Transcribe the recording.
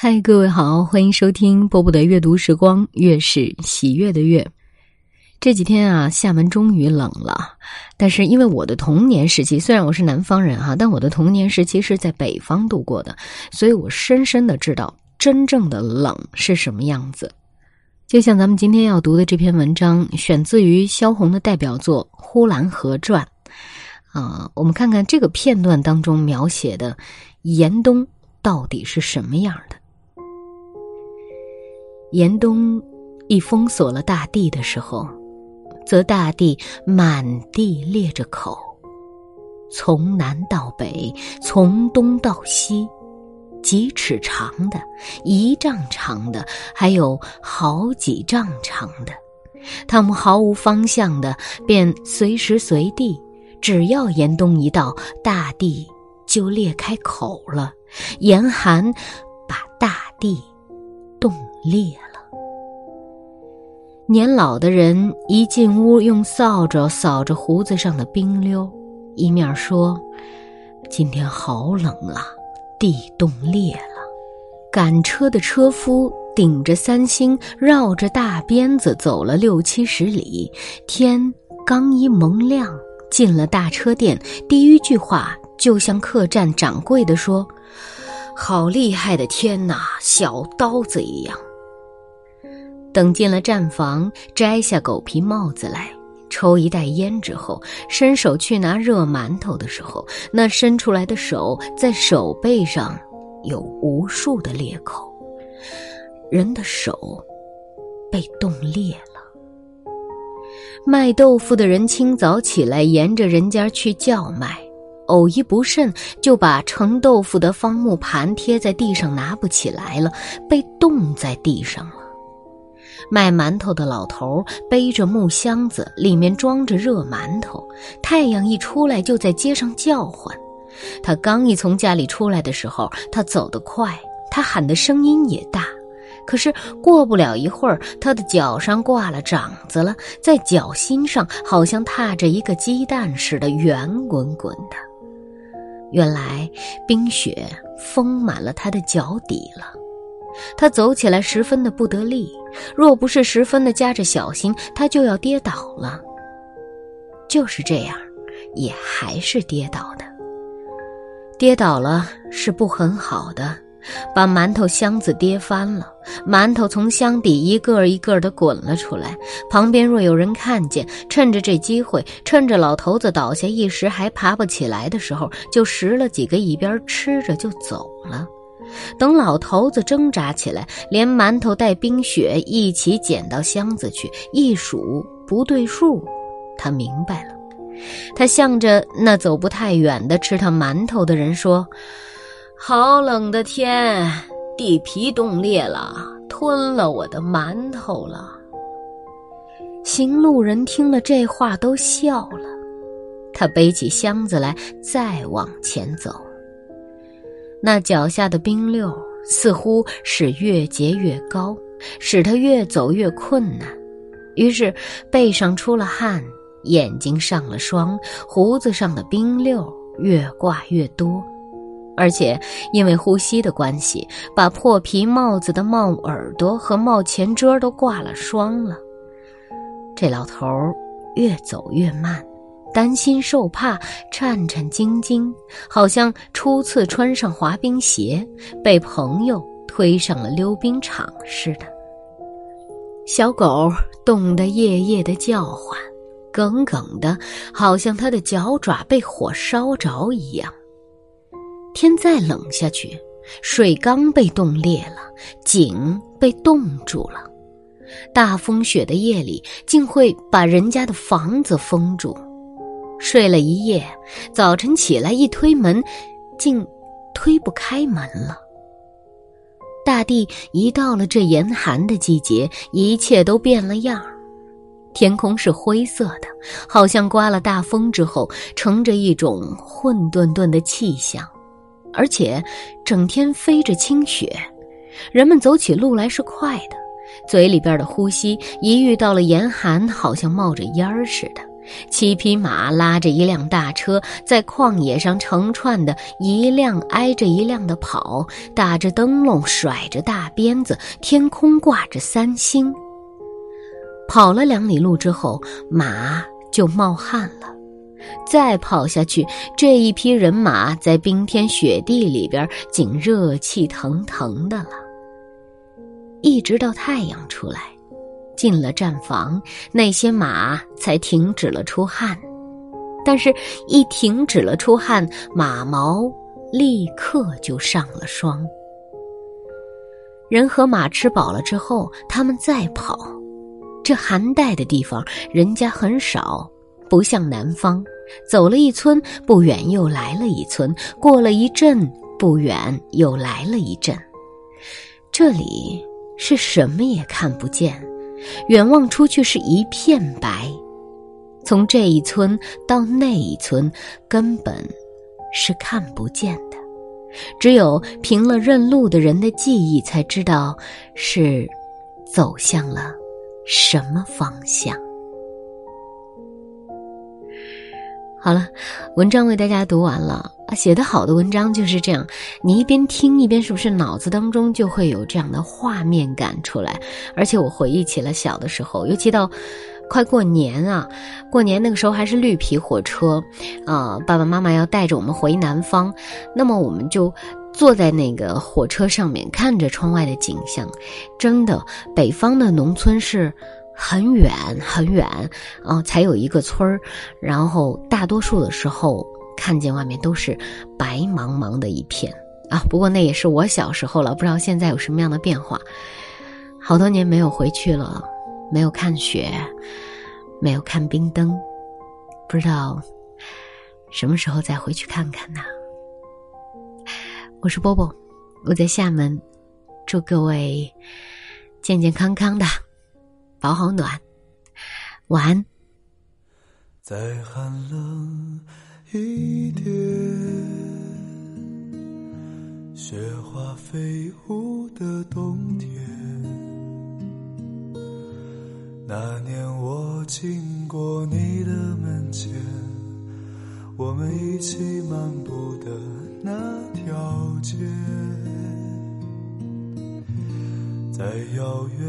嗨，各位好，欢迎收听波波的阅读时光，月是喜悦的月。这几天啊，厦门终于冷了，但是因为我的童年时期，虽然我是南方人哈，但我的童年时期是在北方度过的，所以我深深的知道真正的冷是什么样子。就像咱们今天要读的这篇文章，选自于萧红的代表作《呼兰河传》啊，我们看看这个片段当中描写的严冬到底是什么样的。严冬一封锁了大地的时候，则大地满地裂着口，从南到北，从东到西，几尺长的，一丈长的，还有好几丈长的，他们毫无方向的，便随时随地，只要严冬一到，大地就裂开口了，严寒把大地冻裂了。年老的人一进屋，用扫帚扫着胡子上的冰溜，一面说：“今天好冷啊，地冻裂了。”赶车的车夫顶着三星，绕着大鞭子走了六七十里，天刚一蒙亮，进了大车店，第一句话就向客栈掌柜的说：“好厉害的天哪，小刀子一样。”等进了站房，摘下狗皮帽子来，抽一袋烟之后，伸手去拿热馒头的时候，那伸出来的手在手背上有无数的裂口，人的手被冻裂了。卖豆腐的人清早起来，沿着人家去叫卖，偶一不慎，就把盛豆腐的方木盘贴在地上，拿不起来了，被冻在地上了。卖馒头的老头背着木箱子，里面装着热馒头。太阳一出来，就在街上叫唤。他刚一从家里出来的时候，他走得快，他喊的声音也大。可是过不了一会儿，他的脚上挂了掌子了，在脚心上好像踏着一个鸡蛋似的，圆滚滚的。原来冰雪封满了他的脚底了。他走起来十分的不得力，若不是十分的夹着小心，他就要跌倒了。就是这样，也还是跌倒的。跌倒了是不很好的，把馒头箱子跌翻了，馒头从箱底一个一个的滚了出来。旁边若有人看见，趁着这机会，趁着老头子倒下一时还爬不起来的时候，就拾了几个一边吃着就走了。等老头子挣扎起来，连馒头带冰雪一起捡到箱子去，一数不对数，他明白了。他向着那走不太远的吃他馒头的人说：“好冷的天，地皮冻裂了，吞了我的馒头了。”行路人听了这话都笑了。他背起箱子来，再往前走。那脚下的冰溜似乎是越结越高，使他越走越困难。于是背上出了汗，眼睛上了霜，胡子上的冰溜越挂越多，而且因为呼吸的关系，把破皮帽子的帽耳朵和帽前遮都挂了霜了。这老头越走越慢。担心受怕，颤颤兢兢，好像初次穿上滑冰鞋，被朋友推上了溜冰场似的。小狗冻得夜夜的叫唤，耿耿的，好像它的脚爪被火烧着一样。天再冷下去，水缸被冻裂了，井被冻住了。大风雪的夜里，竟会把人家的房子封住。睡了一夜，早晨起来一推门，竟推不开门了。大地一到了这严寒的季节，一切都变了样儿。天空是灰色的，好像刮了大风之后，乘着一种混沌沌的气象，而且整天飞着清雪。人们走起路来是快的，嘴里边的呼吸一遇到了严寒，好像冒着烟儿似的。七匹马拉着一辆大车，在旷野上成串的，一辆挨着一辆的跑，打着灯笼，甩着大鞭子，天空挂着三星。跑了两里路之后，马就冒汗了。再跑下去，这一批人马在冰天雪地里边，竟热气腾腾的了。一直到太阳出来，进了站房，那些马才停止了出汗。但是，一停止了出汗，马毛立刻就上了霜。人和马吃饱了之后，他们再跑。这寒带的地方，人家很少，不像南方，走了一村，不远又来了一村，过了一阵，不远又来了一阵。这里是什么也看不见，远望出去是一片白，从这一村到那一村，根本是看不见的，只有凭了认路的人的记忆才知道，是走向了。什么方向？好了，文章为大家读完了啊。写的好的文章就是这样，你一边听一边，是不是脑子当中就会有这样的画面感出来？而且我回忆起了小的时候，尤其到快过年啊，过年那个时候还是绿皮火车，啊，爸爸妈妈要带着我们回南方，那么我们就。坐在那个火车上面，看着窗外的景象，真的，北方的农村是很远很远啊，才有一个村儿，然后大多数的时候看见外面都是白茫茫的一片啊。不过那也是我小时候了，不知道现在有什么样的变化。好多年没有回去了，没有看雪，没有看冰灯，不知道什么时候再回去看看呢？我是波波，我在厦门，祝各位健健康康的，保好暖，晚安。再寒冷一点，雪花飞舞的冬天。那年我经过你的门前，我们一起漫步的。那条街，再遥远